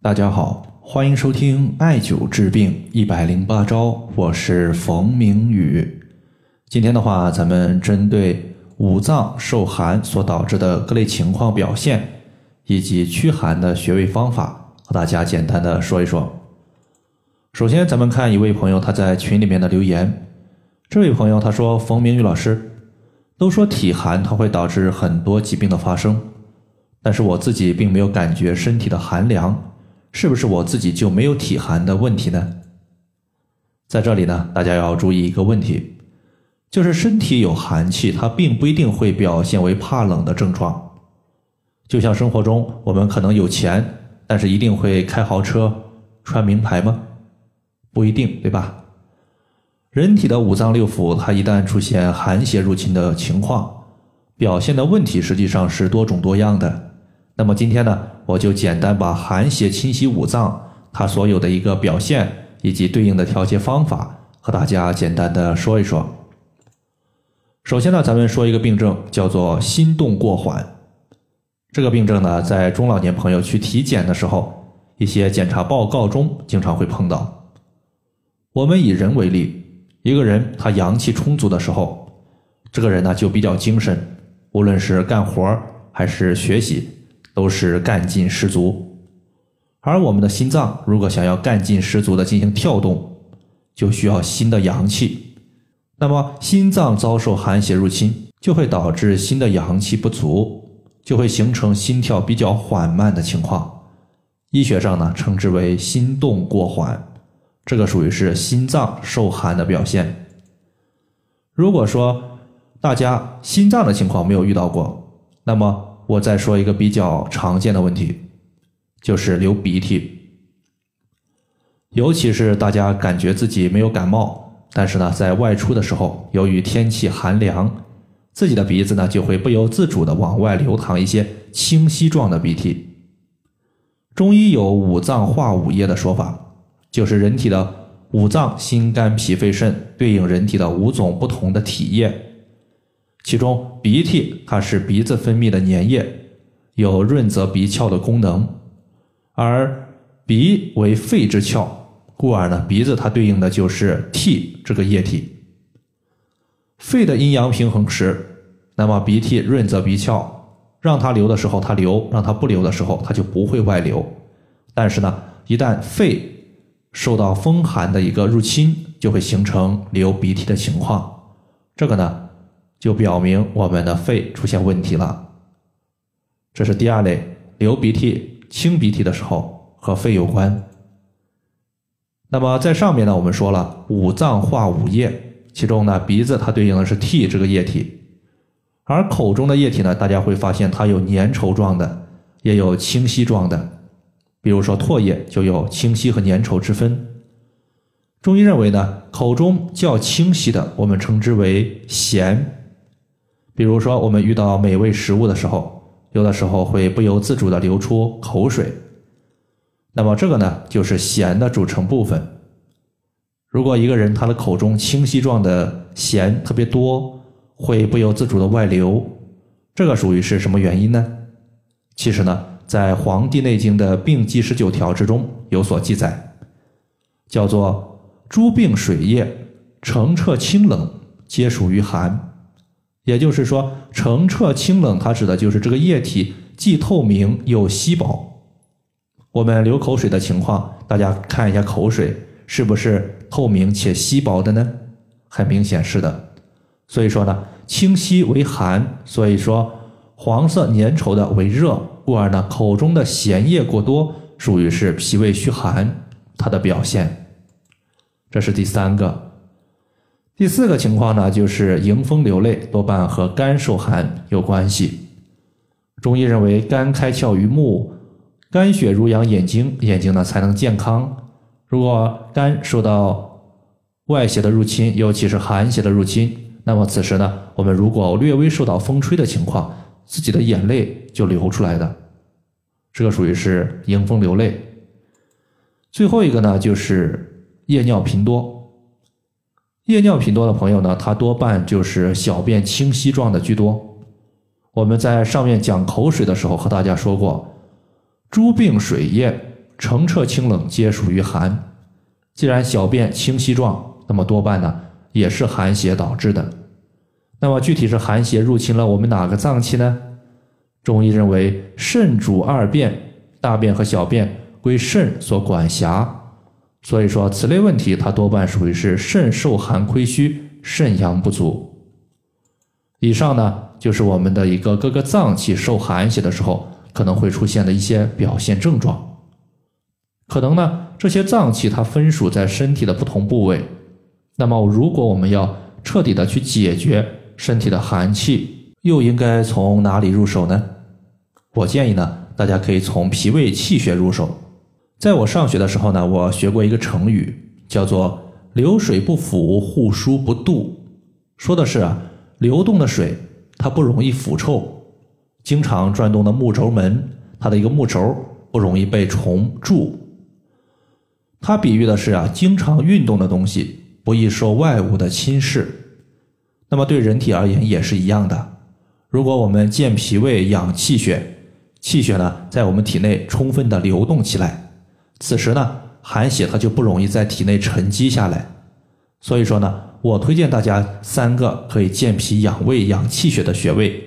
大家好，欢迎收听艾灸治病一百零八招，我是冯明宇。今天的话，咱们针对五脏受寒所导致的各类情况表现，以及驱寒的穴位方法，和大家简单的说一说。首先，咱们看一位朋友他在群里面的留言。这位朋友他说：“冯明宇老师，都说体寒它会导致很多疾病的发生，但是我自己并没有感觉身体的寒凉。”是不是我自己就没有体寒的问题呢？在这里呢，大家要注意一个问题，就是身体有寒气，它并不一定会表现为怕冷的症状。就像生活中，我们可能有钱，但是一定会开豪车、穿名牌吗？不一定，对吧？人体的五脏六腑，它一旦出现寒邪入侵的情况，表现的问题实际上是多种多样的。那么今天呢，我就简单把寒邪侵袭五脏，它所有的一个表现以及对应的调节方法，和大家简单的说一说。首先呢，咱们说一个病症，叫做心动过缓。这个病症呢，在中老年朋友去体检的时候，一些检查报告中经常会碰到。我们以人为例，一个人他阳气充足的时候，这个人呢就比较精神，无论是干活还是学习。都是干劲十足，而我们的心脏如果想要干劲十足的进行跳动，就需要新的阳气。那么心脏遭受寒邪入侵，就会导致新的阳气不足，就会形成心跳比较缓慢的情况。医学上呢，称之为心动过缓，这个属于是心脏受寒的表现。如果说大家心脏的情况没有遇到过，那么。我再说一个比较常见的问题，就是流鼻涕。尤其是大家感觉自己没有感冒，但是呢，在外出的时候，由于天气寒凉，自己的鼻子呢就会不由自主的往外流淌一些清晰状的鼻涕。中医有五脏化五液的说法，就是人体的五脏心肝脾肺肾对应人体的五种不同的体液。其中鼻涕它是鼻子分泌的粘液，有润泽鼻窍的功能，而鼻为肺之窍，故而呢鼻子它对应的就是涕这个液体。肺的阴阳平衡时，那么鼻涕润泽鼻窍，让它流的时候它流，让它不流的时候它就不会外流。但是呢，一旦肺受到风寒的一个入侵，就会形成流鼻涕的情况。这个呢。就表明我们的肺出现问题了，这是第二类流鼻涕、清鼻涕的时候和肺有关。那么在上面呢，我们说了五脏化五液，其中呢鼻子它对应的是涕这个液体，而口中的液体呢，大家会发现它有粘稠状的，也有清晰状的。比如说唾液就有清晰和粘稠之分。中医认为呢，口中较清晰的，我们称之为涎。比如说，我们遇到美味食物的时候，有的时候会不由自主的流出口水，那么这个呢，就是咸的组成部分。如果一个人他的口中清晰状的咸特别多，会不由自主的外流，这个属于是什么原因呢？其实呢，在《黄帝内经》的病机十九条之中有所记载，叫做诸病水液澄澈清冷，皆属于寒。也就是说，澄澈清冷，它指的就是这个液体既透明又稀薄。我们流口水的情况，大家看一下口水是不是透明且稀薄的呢？很明显是的。所以说呢，清晰为寒，所以说黄色粘稠的为热，故而呢，口中的咸液过多，属于是脾胃虚寒它的表现。这是第三个。第四个情况呢，就是迎风流泪，多半和肝受寒有关系。中医认为，肝开窍于目，肝血濡养眼睛，眼睛呢才能健康。如果肝受到外邪的入侵，尤其是寒邪的入侵，那么此时呢，我们如果略微受到风吹的情况，自己的眼泪就流出来的，这个属于是迎风流泪。最后一个呢，就是夜尿频多。夜尿频多的朋友呢，他多半就是小便清晰状的居多。我们在上面讲口水的时候和大家说过，诸病水液澄澈清冷皆属于寒。既然小便清稀状，那么多半呢也是寒邪导致的。那么具体是寒邪入侵了我们哪个脏器呢？中医认为肾主二便，大便和小便归肾所管辖，所以说此类问题它多半属于是肾受寒亏虚，肾阳不足。以上呢就是我们的一个各个脏器受寒邪的时候可能会出现的一些表现症状。可能呢这些脏器它分属在身体的不同部位，那么如果我们要彻底的去解决身体的寒气，又应该从哪里入手呢？我建议呢大家可以从脾胃气血入手。在我上学的时候呢，我学过一个成语，叫做“流水不腐，户枢不蠹”，说的是啊。流动的水，它不容易腐臭；经常转动的木轴门，它的一个木轴不容易被虫蛀。它比喻的是啊，经常运动的东西不易受外物的侵蚀。那么对人体而言也是一样的。如果我们健脾胃、养气血，气血呢在我们体内充分的流动起来，此时呢寒血它就不容易在体内沉积下来。所以说呢。我推荐大家三个可以健脾养胃养气血的穴位，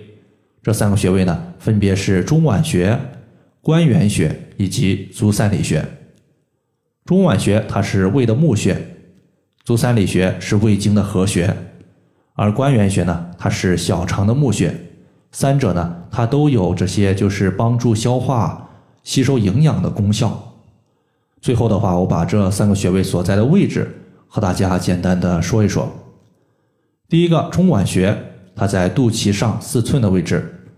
这三个穴位呢，分别是中脘穴、关元穴以及足三里穴。中脘穴它是胃的募穴，足三里穴是胃经的合穴，而关元穴呢，它是小肠的募穴。三者呢，它都有这些就是帮助消化、吸收营养的功效。最后的话，我把这三个穴位所在的位置。和大家简单的说一说，第一个中脘穴，它在肚脐上四寸的位置。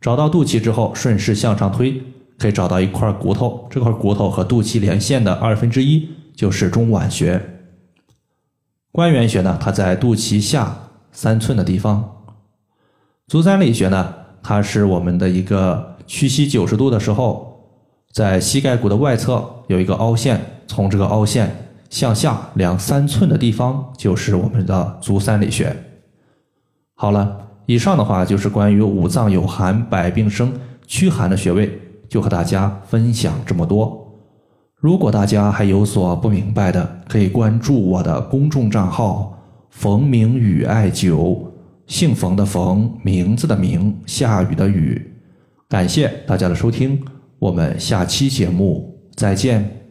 找到肚脐之后，顺势向上推，可以找到一块骨头，这块骨头和肚脐连线的二分之一就是中脘穴。关元穴呢，它在肚脐下三寸的地方。足三里穴呢，它是我们的一个屈膝九十度的时候，在膝盖骨的外侧有一个凹陷，从这个凹陷。向下两三寸的地方就是我们的足三里穴。好了，以上的话就是关于五脏有寒、百病生、驱寒的穴位，就和大家分享这么多。如果大家还有所不明白的，可以关注我的公众账号“冯明宇艾灸”，姓冯的冯，名字的名，下雨的雨。感谢大家的收听，我们下期节目再见。